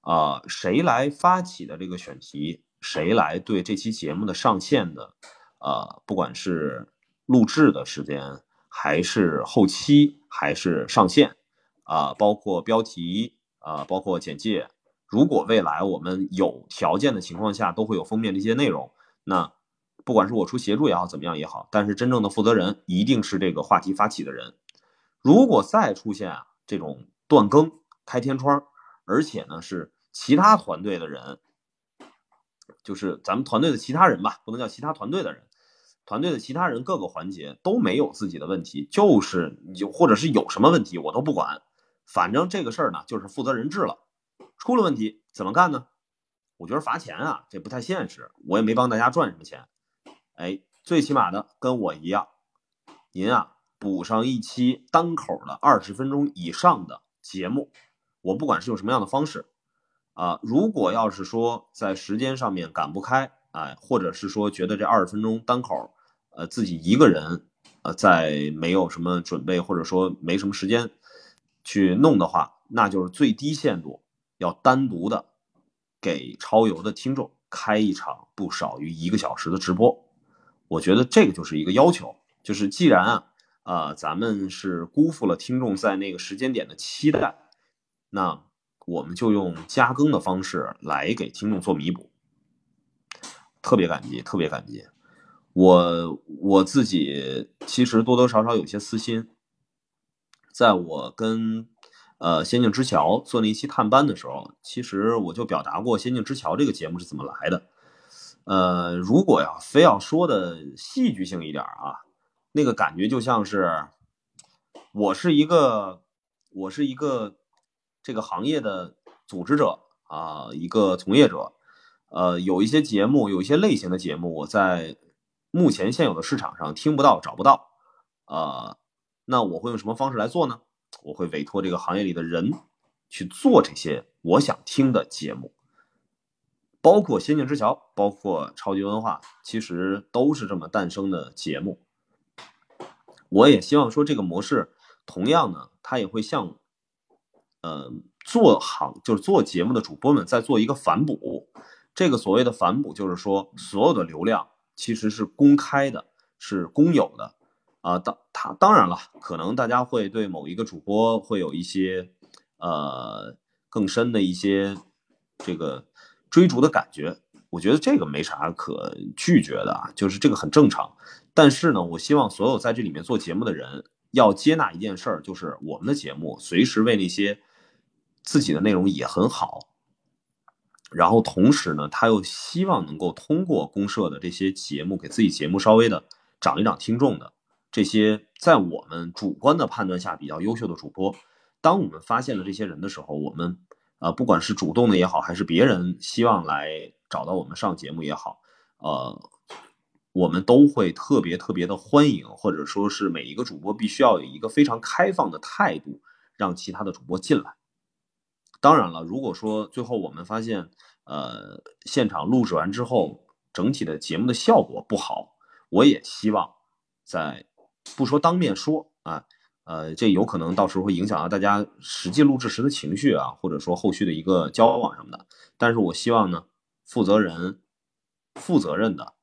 Speaker 1: 啊？谁来发起的这个选题？谁来对这期节目的上线的啊？不管是录制的时间，还是后期，还是上线啊？包括标题啊，包括简介。如果未来我们有条件的情况下，都会有封面这些内容。那不管是我出协助也好，怎么样也好，但是真正的负责人一定是这个话题发起的人。如果再出现啊这种断更、开天窗，而且呢是其他团队的人，就是咱们团队的其他人吧，不能叫其他团队的人，团队的其他人各个环节都没有自己的问题，就是你就或者是有什么问题我都不管，反正这个事儿呢就是负责人治了。出了问题怎么干呢？我觉得罚钱啊，这不太现实。我也没帮大家赚什么钱，哎，最起码的跟我一样，您啊补上一期单口的二十分钟以上的节目，我不管是用什么样的方式啊，如果要是说在时间上面赶不开，哎，或者是说觉得这二十分钟单口，呃，自己一个人呃在没有什么准备或者说没什么时间去弄的话，那就是最低限度。要单独的给超游的听众开一场不少于一个小时的直播，我觉得这个就是一个要求，就是既然啊，呃，咱们是辜负了听众在那个时间点的期待，那我们就用加更的方式来给听众做弥补。特别感激，特别感激。我我自己其实多多少少有些私心，在我跟。呃，仙境之桥做那一期探班的时候，其实我就表达过仙境之桥这个节目是怎么来的。呃，如果要非要说的戏剧性一点啊，那个感觉就像是我是一个我是一个这个行业的组织者啊，一个从业者。呃，有一些节目，有一些类型的节目，我在目前现有的市场上听不到、找不到。呃，那我会用什么方式来做呢？我会委托这个行业里的人去做这些我想听的节目，包括《仙境之桥》，包括超级文化，其实都是这么诞生的节目。我也希望说这个模式，同样呢，它也会像，呃，做行就是做节目的主播们在做一个反哺。这个所谓的反哺，就是说所有的流量其实是公开的，是公有的。啊，当他当然了，可能大家会对某一个主播会有一些呃更深的一些这个追逐的感觉，我觉得这个没啥可拒绝的啊，就是这个很正常。但是呢，我希望所有在这里面做节目的人要接纳一件事儿，就是我们的节目随时为那些自己的内容也很好，然后同时呢，他又希望能够通过公社的这些节目给自己节目稍微的涨一涨听众的。这些在我们主观的判断下比较优秀的主播，当我们发现了这些人的时候，我们呃不管是主动的也好，还是别人希望来找到我们上节目也好，呃，我们都会特别特别的欢迎，或者说是每一个主播必须要有一个非常开放的态度，让其他的主播进来。当然了，如果说最后我们发现，呃，现场录制完之后，整体的节目的效果不好，我也希望在。不说当面说啊，呃，这有可能到时候会影响到大家实际录制时的情绪啊，或者说后续的一个交往什么的。但是我希望呢，负责人负责任的，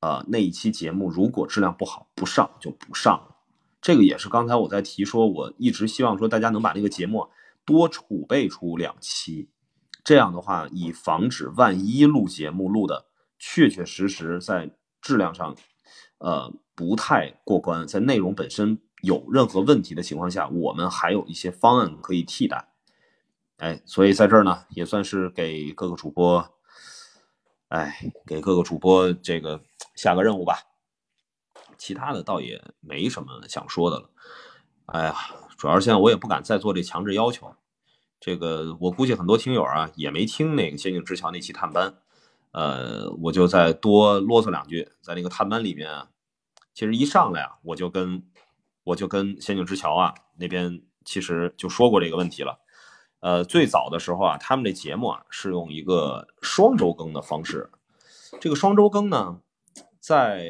Speaker 1: 呃，那一期节目如果质量不好，不上就不上。这个也是刚才我在提说，我一直希望说大家能把那个节目多储备出两期，这样的话，以防止万一录节目录的确确实实在质量上，呃。不太过关，在内容本身有任何问题的情况下，我们还有一些方案可以替代。哎，所以在这儿呢，也算是给各个主播，哎，给各个主播这个下个任务吧。其他的倒也没什么想说的了。哎呀，主要是现在我也不敢再做这强制要求。这个我估计很多听友啊也没听那个《仙境之桥》那期探班，呃，我就再多啰嗦两句，在那个探班里面。其实一上来啊，我就跟我就跟仙境之桥啊那边其实就说过这个问题了。呃，最早的时候啊，他们这节目啊是用一个双周更的方式。这个双周更呢，在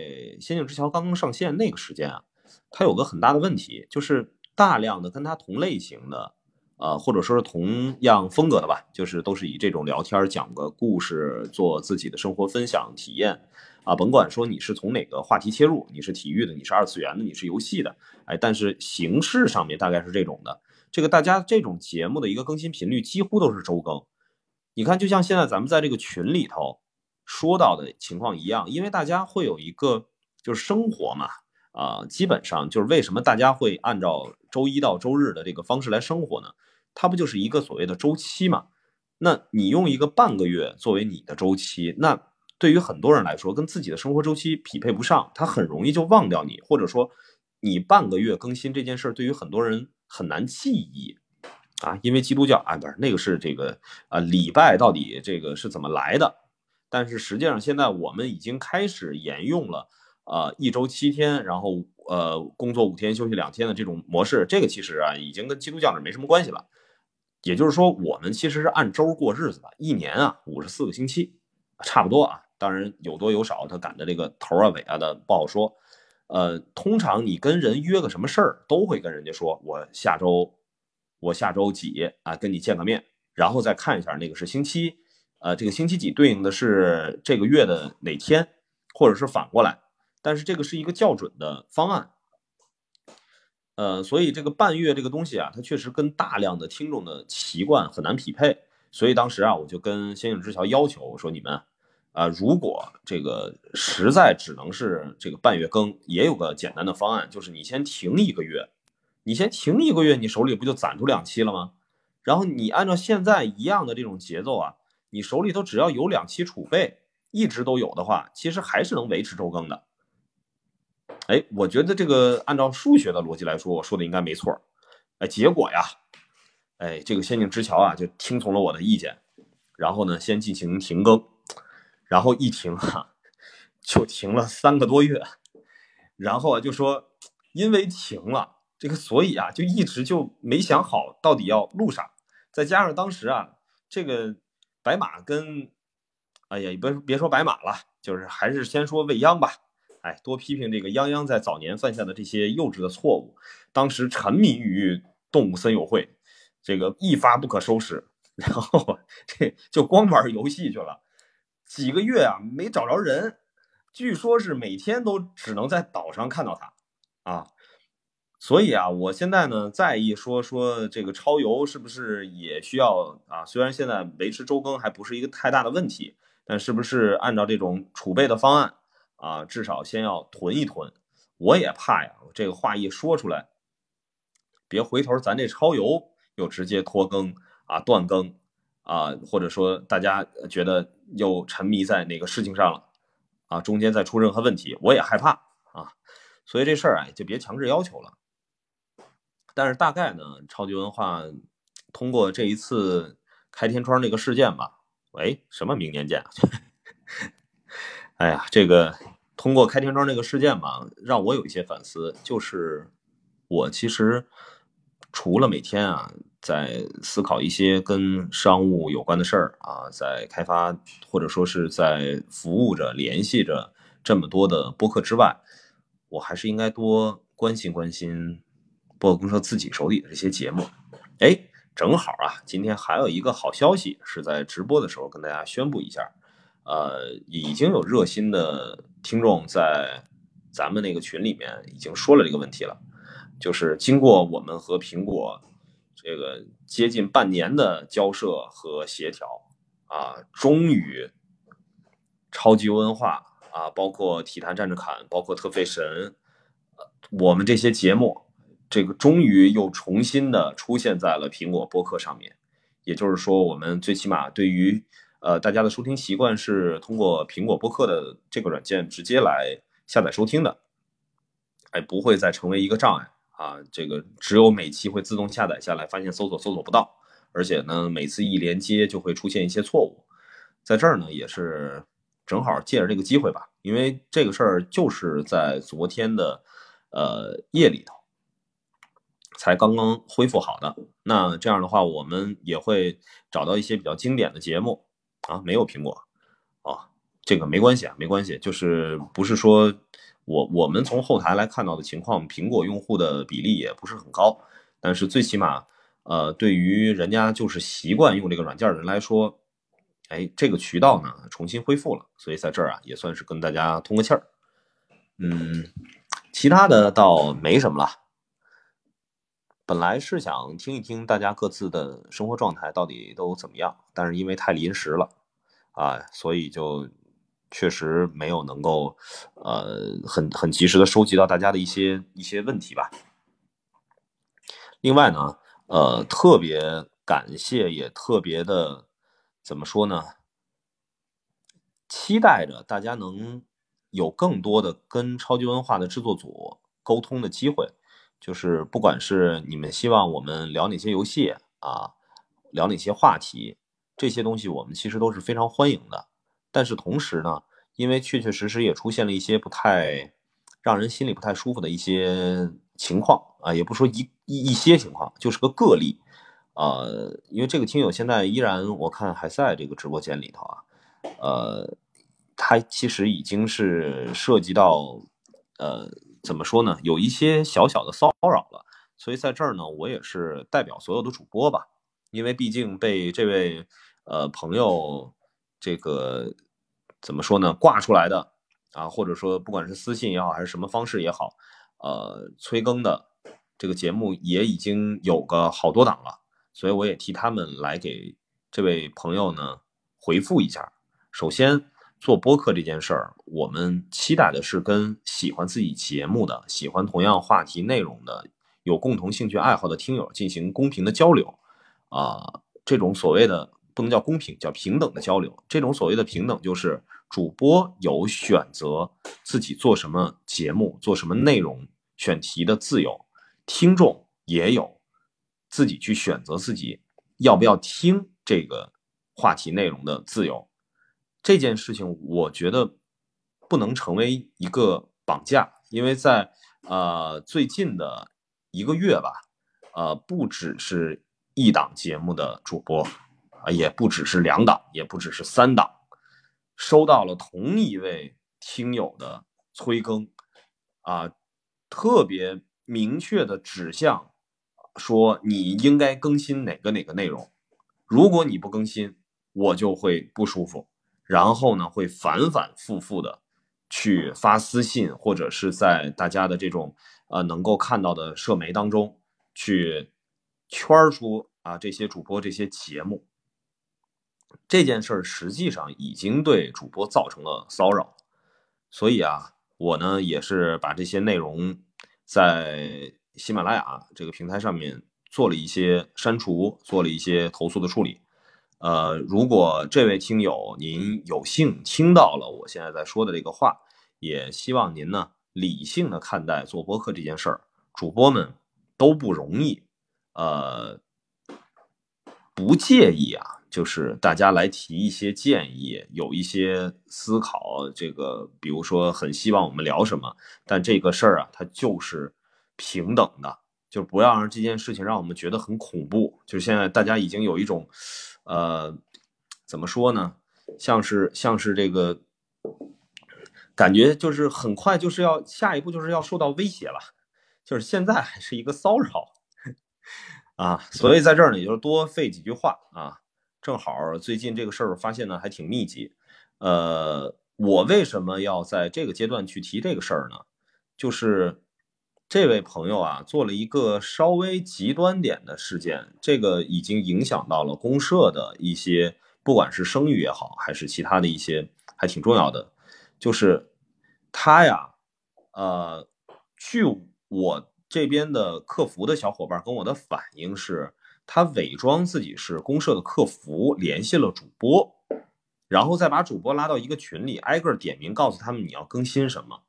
Speaker 1: 《仙境之桥》刚刚上线那个时间啊，它有个很大的问题，就是大量的跟他同类型的，呃，或者说是同样风格的吧，就是都是以这种聊天讲个故事，做自己的生活分享体验啊，甭管说你是从哪个话题切入，你是体育的，你是二次元的，你是游戏的，哎，但是形式上面大概是这种的。这个大家这种节目的一个更新频率几乎都是周更。你看，就像现在咱们在这个群里头说到的情况一样，因为大家会有一个就是生活嘛，啊，基本上就是为什么大家会按照周一到周日的这个方式来生活呢？它不就是一个所谓的周期嘛？那你用一个半个月作为你的周期，那对于很多人来说，跟自己的生活周期匹配不上，他很容易就忘掉你，或者说你半个月更新这件事儿，对于很多人很难记忆。啊，因为基督教啊，不是那个是这个啊，礼拜到底这个是怎么来的？但是实际上现在我们已经开始沿用了呃一周七天，然后呃工作五天休息两天的这种模式。这个其实啊已经跟基督教是没什么关系了。也就是说，我们其实是按周过日子的，一年啊五十四个星期，差不多啊。当然有多有少，他赶的这个头啊尾啊的不好说。呃，通常你跟人约个什么事儿，都会跟人家说我下周。我下周几啊，跟你见个面，然后再看一下那个是星期，呃，这个星期几对应的是这个月的哪天，或者是反过来，但是这个是一个校准的方案，呃，所以这个半月这个东西啊，它确实跟大量的听众的习惯很难匹配，所以当时啊，我就跟仙影之桥要求我说你们啊，如果这个实在只能是这个半月更，也有个简单的方案，就是你先停一个月。你先停一个月，你手里不就攒出两期了吗？然后你按照现在一样的这种节奏啊，你手里头只要有两期储备，一直都有的话，其实还是能维持周更的。哎，我觉得这个按照数学的逻辑来说，我说的应该没错。哎，结果呀，哎，这个仙境之桥啊就听从了我的意见，然后呢先进行停更，然后一停哈，就停了三个多月，然后啊就说因为停了。这个所以啊，就一直就没想好到底要录啥，再加上当时啊，这个白马跟，哎呀，别别说白马了，就是还是先说未央吧，哎，多批评这个泱泱在早年犯下的这些幼稚的错误。当时沉迷于动物森友会，这个一发不可收拾，然后这就光玩游戏去了，几个月啊没找着人，据说是每天都只能在岛上看到他，啊。所以啊，我现在呢在意说说这个超游是不是也需要啊？虽然现在维持周更还不是一个太大的问题，但是不是按照这种储备的方案啊，至少先要囤一囤。我也怕呀，这个话一说出来，别回头咱这超游又直接拖更啊、断更啊，或者说大家觉得又沉迷在哪个事情上了啊，中间再出任何问题，我也害怕啊。所以这事儿啊，就别强制要求了。但是大概呢，超级文化通过这一次开天窗这个事件吧，喂，什么明年见？哎呀，这个通过开天窗这个事件吧，让我有一些反思，就是我其实除了每天啊在思考一些跟商务有关的事儿啊，在开发或者说是在服务着、联系着这么多的播客之外，我还是应该多关心关心。播客公社自己手里的这些节目，哎，正好啊，今天还有一个好消息是在直播的时候跟大家宣布一下，呃，已经有热心的听众在咱们那个群里面已经说了这个问题了，就是经过我们和苹果这个接近半年的交涉和协调啊，终于超级文化啊，包括体坛战士侃，包括特费神，我们这些节目。这个终于又重新的出现在了苹果播客上面，也就是说，我们最起码对于呃大家的收听习惯是通过苹果播客的这个软件直接来下载收听的，哎，不会再成为一个障碍啊。这个只有每期会自动下载下来，发现搜索搜索不到，而且呢，每次一连接就会出现一些错误。在这儿呢，也是正好借着这个机会吧，因为这个事儿就是在昨天的呃夜里头。才刚刚恢复好的，那这样的话，我们也会找到一些比较经典的节目啊，没有苹果啊，这个没关系啊，没关系，就是不是说我我们从后台来看到的情况，苹果用户的比例也不是很高，但是最起码，呃，对于人家就是习惯用这个软件的人来说，哎，这个渠道呢重新恢复了，所以在这儿啊也算是跟大家通个气儿。嗯，其他的倒没什么了。本来是想听一听大家各自的生活状态到底都怎么样，但是因为太临时了，啊，所以就确实没有能够，呃，很很及时的收集到大家的一些一些问题吧。另外呢，呃，特别感谢，也特别的怎么说呢？期待着大家能有更多的跟超级文化的制作组沟通的机会。就是不管是你们希望我们聊哪些游戏啊，聊哪些话题，这些东西我们其实都是非常欢迎的。但是同时呢，因为确确实实也出现了一些不太让人心里不太舒服的一些情况啊，也不说一一一些情况，就是个个例。呃，因为这个听友现在依然我看还在这个直播间里头啊，呃，他其实已经是涉及到呃。怎么说呢？有一些小小的骚扰了，所以在这儿呢，我也是代表所有的主播吧，因为毕竟被这位呃朋友这个怎么说呢挂出来的啊，或者说不管是私信也好，还是什么方式也好，呃催更的这个节目也已经有个好多档了，所以我也替他们来给这位朋友呢回复一下。首先。做播客这件事儿，我们期待的是跟喜欢自己节目的、喜欢同样话题内容的、有共同兴趣爱好的听友进行公平的交流，啊，这种所谓的不能叫公平，叫平等的交流。这种所谓的平等，就是主播有选择自己做什么节目、做什么内容、选题的自由，听众也有自己去选择自己要不要听这个话题内容的自由。这件事情，我觉得不能成为一个绑架，因为在呃最近的一个月吧，呃，不只是一档节目的主播，啊，也不只是两档，也不只是三档，收到了同一位听友的催更，啊，特别明确的指向，说你应该更新哪个哪个内容，如果你不更新，我就会不舒服。然后呢，会反反复复的去发私信，或者是在大家的这种呃能够看到的社媒当中去圈出啊这些主播这些节目。这件事儿实际上已经对主播造成了骚扰，所以啊，我呢也是把这些内容在喜马拉雅这个平台上面做了一些删除，做了一些投诉的处理。呃，如果这位听友您有幸听到了我现在在说的这个话，也希望您呢理性的看待做播客这件事儿。主播们都不容易，呃，不介意啊，就是大家来提一些建议，有一些思考，这个比如说很希望我们聊什么，但这个事儿啊，它就是平等的，就不要让这件事情让我们觉得很恐怖。就是现在大家已经有一种。呃，怎么说呢？像是像是这个感觉，就是很快就是要下一步就是要受到威胁了，就是现在还是一个骚扰啊，所以在这儿呢，也就是多费几句话啊。正好最近这个事儿发现呢还挺密集。呃，我为什么要在这个阶段去提这个事儿呢？就是。这位朋友啊，做了一个稍微极端点的事件，这个已经影响到了公社的一些，不管是声誉也好，还是其他的一些，还挺重要的。就是他呀，呃，据我这边的客服的小伙伴跟我的反应是，他伪装自己是公社的客服，联系了主播，然后再把主播拉到一个群里，挨个点名告诉他们你要更新什么。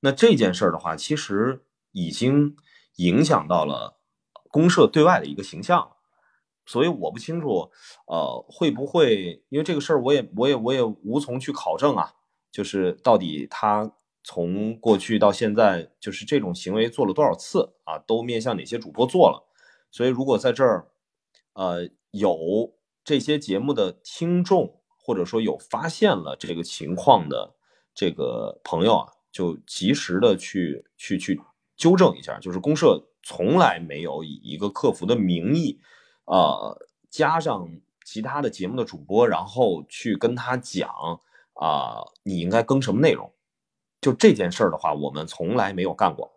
Speaker 1: 那这件事儿的话，其实。已经影响到了公社对外的一个形象，所以我不清楚，呃，会不会因为这个事儿，我也我也我也无从去考证啊，就是到底他从过去到现在，就是这种行为做了多少次啊，都面向哪些主播做了，所以如果在这儿，呃，有这些节目的听众或者说有发现了这个情况的这个朋友啊，就及时的去去去纠正一下。就是公社从来没有以一个客服的名义，呃，加上其他的节目的主播，然后去跟他讲啊，你应该更什么内容。就这件事儿的话，我们从来没有干过。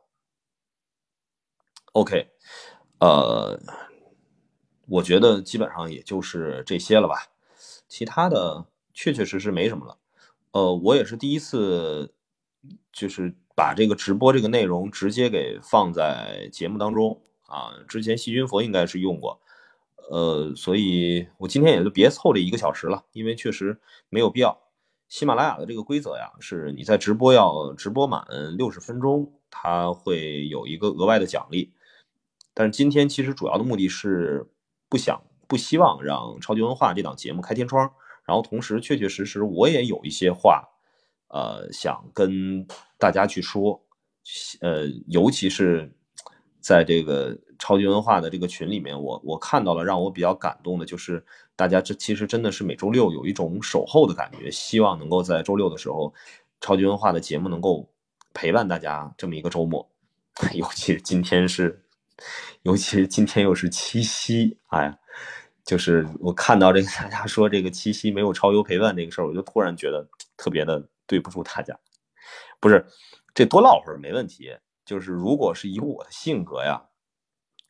Speaker 1: OK，呃，我觉得基本上也就是这些了吧，其他的确确实实没什么了。呃，我也是第一次，就是把这个直播这个内容直接给放在节目当中啊。之前细菌佛应该是用过，呃，所以我今天也就别凑这一个小时了，因为确实没有必要。喜马拉雅的这个规则呀，是你在直播要直播满六十分钟，它会有一个额外的奖励。但是今天其实主要的目的是不想不希望让超级文化这档节目开天窗，然后同时确确实实我也有一些话，呃，想跟大家去说，呃，尤其是在这个超级文化的这个群里面，我我看到了让我比较感动的就是大家这其实真的是每周六有一种守候的感觉，希望能够在周六的时候，超级文化的节目能够陪伴大家这么一个周末，尤其是今天是。尤其今天又是七夕，哎呀，就是我看到这个大家说这个七夕没有超优陪伴这个事儿，我就突然觉得特别的对不住大家。不是，这多唠会儿没问题。就是如果是以我的性格呀，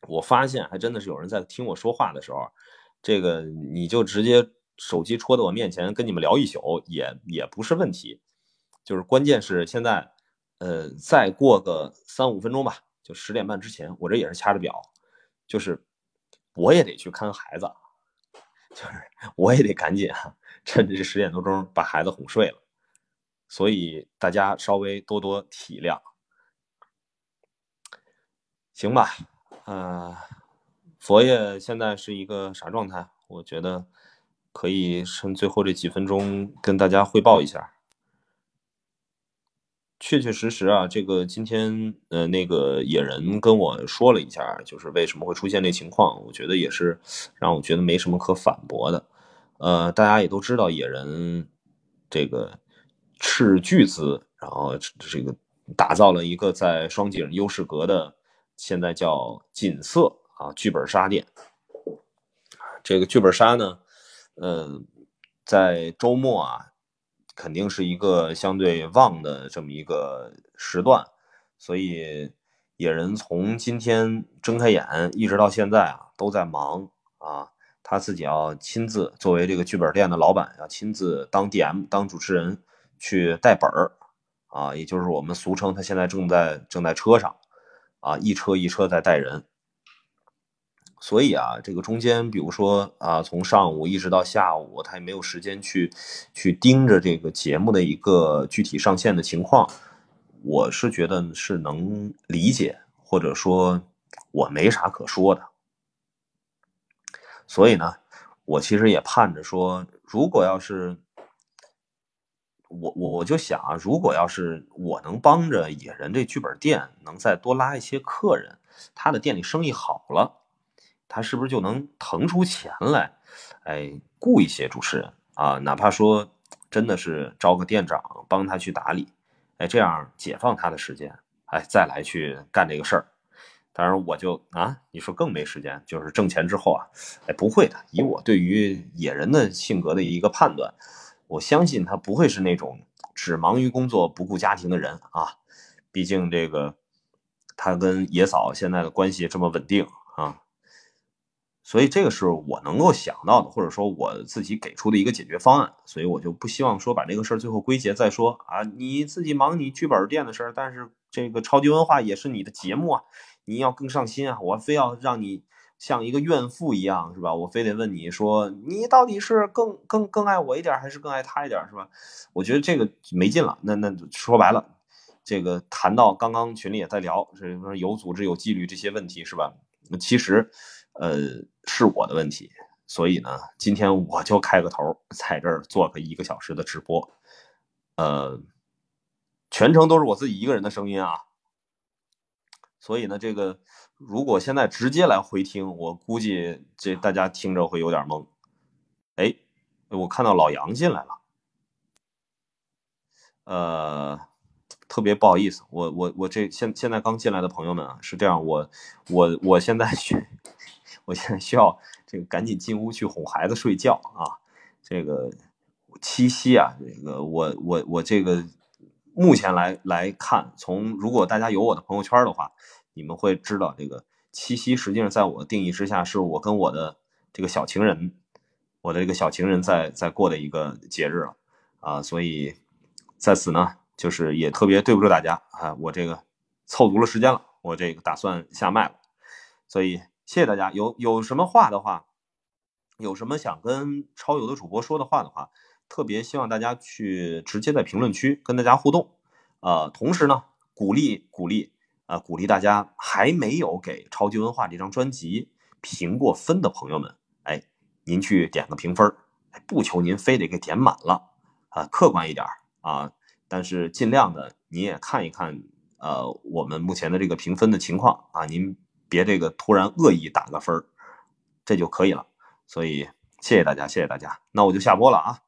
Speaker 1: 我发现还真的是有人在听我说话的时候，这个你就直接手机戳在我面前跟你们聊一宿也也不是问题。就是关键是现在，呃，再过个三五分钟吧。就十点半之前，我这也是掐着表，就是我也得去看孩子，就是我也得赶紧啊，趁着这十点多钟把孩子哄睡了，所以大家稍微多多体谅，行吧？呃，佛爷现在是一个啥状态？我觉得可以趁最后这几分钟跟大家汇报一下。确确实实啊，这个今天呃，那个野人跟我说了一下，就是为什么会出现这情况，我觉得也是让我觉得没什么可反驳的。呃，大家也都知道，野人这个斥巨资，然后这个打造了一个在双井优势阁的，现在叫锦瑟啊剧本杀店。这个剧本杀呢，呃，在周末啊。肯定是一个相对旺的这么一个时段，所以野人从今天睁开眼一直到现在啊，都在忙啊。他自己要亲自作为这个剧本店的老板，要亲自当 DM 当主持人去带本儿啊，也就是我们俗称他现在正在正在车上啊，一车一车在带人。所以啊，这个中间，比如说啊，从上午一直到下午，他也没有时间去去盯着这个节目的一个具体上线的情况。我是觉得是能理解，或者说我没啥可说的。所以呢，我其实也盼着说，如果要是我我我就想啊，如果要是我能帮着野人这剧本店能再多拉一些客人，他的店里生意好了。他是不是就能腾出钱来，哎，雇一些主持人啊？哪怕说真的是招个店长帮他去打理，哎，这样解放他的时间，哎，再来去干这个事儿。当然，我就啊，你说更没时间，就是挣钱之后啊，哎，不会的。以我对于野人的性格的一个判断，我相信他不会是那种只忙于工作不顾家庭的人啊。毕竟这个他跟野嫂现在的关系这么稳定啊。所以这个是我能够想到的，或者说我自己给出的一个解决方案。所以我就不希望说把这个事儿最后归结在说啊，你自己忙你剧本店的事儿，但是这个超级文化也是你的节目啊，你要更上心啊。我非要让你像一个怨妇一样，是吧？我非得问你说，你到底是更更更爱我一点，还是更爱他一点，是吧？我觉得这个没劲了。那那说白了，这个谈到刚刚群里也在聊，是说有组织有纪律这些问题，是吧？那其实。呃，是我的问题，所以呢，今天我就开个头，在这儿做个一个小时的直播，呃，全程都是我自己一个人的声音啊，所以呢，这个如果现在直接来回听，我估计这大家听着会有点懵，哎，我看到老杨进来了，呃，特别不好意思，我我我这现现在刚进来的朋友们啊，是这样，我我我现在需我现在需要这个赶紧进屋去哄孩子睡觉啊，这个七夕啊，这个我我我这个目前来来看，从如果大家有我的朋友圈的话，你们会知道这个七夕实际上在我的定义之下，是我跟我的这个小情人。我的这个小情人在在过的一个节日了啊，所以在此呢，就是也特别对不住大家啊，我这个凑足了时间了，我这个打算下麦了，所以谢谢大家。有有什么话的话，有什么想跟超游的主播说的话的话，特别希望大家去直接在评论区跟大家互动，呃，同时呢，鼓励鼓励啊，鼓励大家还没有给超级文化这张专辑评过分的朋友们。哎您去点个评分不求您非得给点满了啊，客观一点啊，但是尽量的你也看一看，呃，我们目前的这个评分的情况啊，您别这个突然恶意打个分这就可以了。所以谢谢大家，谢谢大家，那我就下播了啊，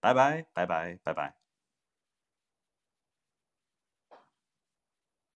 Speaker 1: 拜拜，拜拜，拜拜。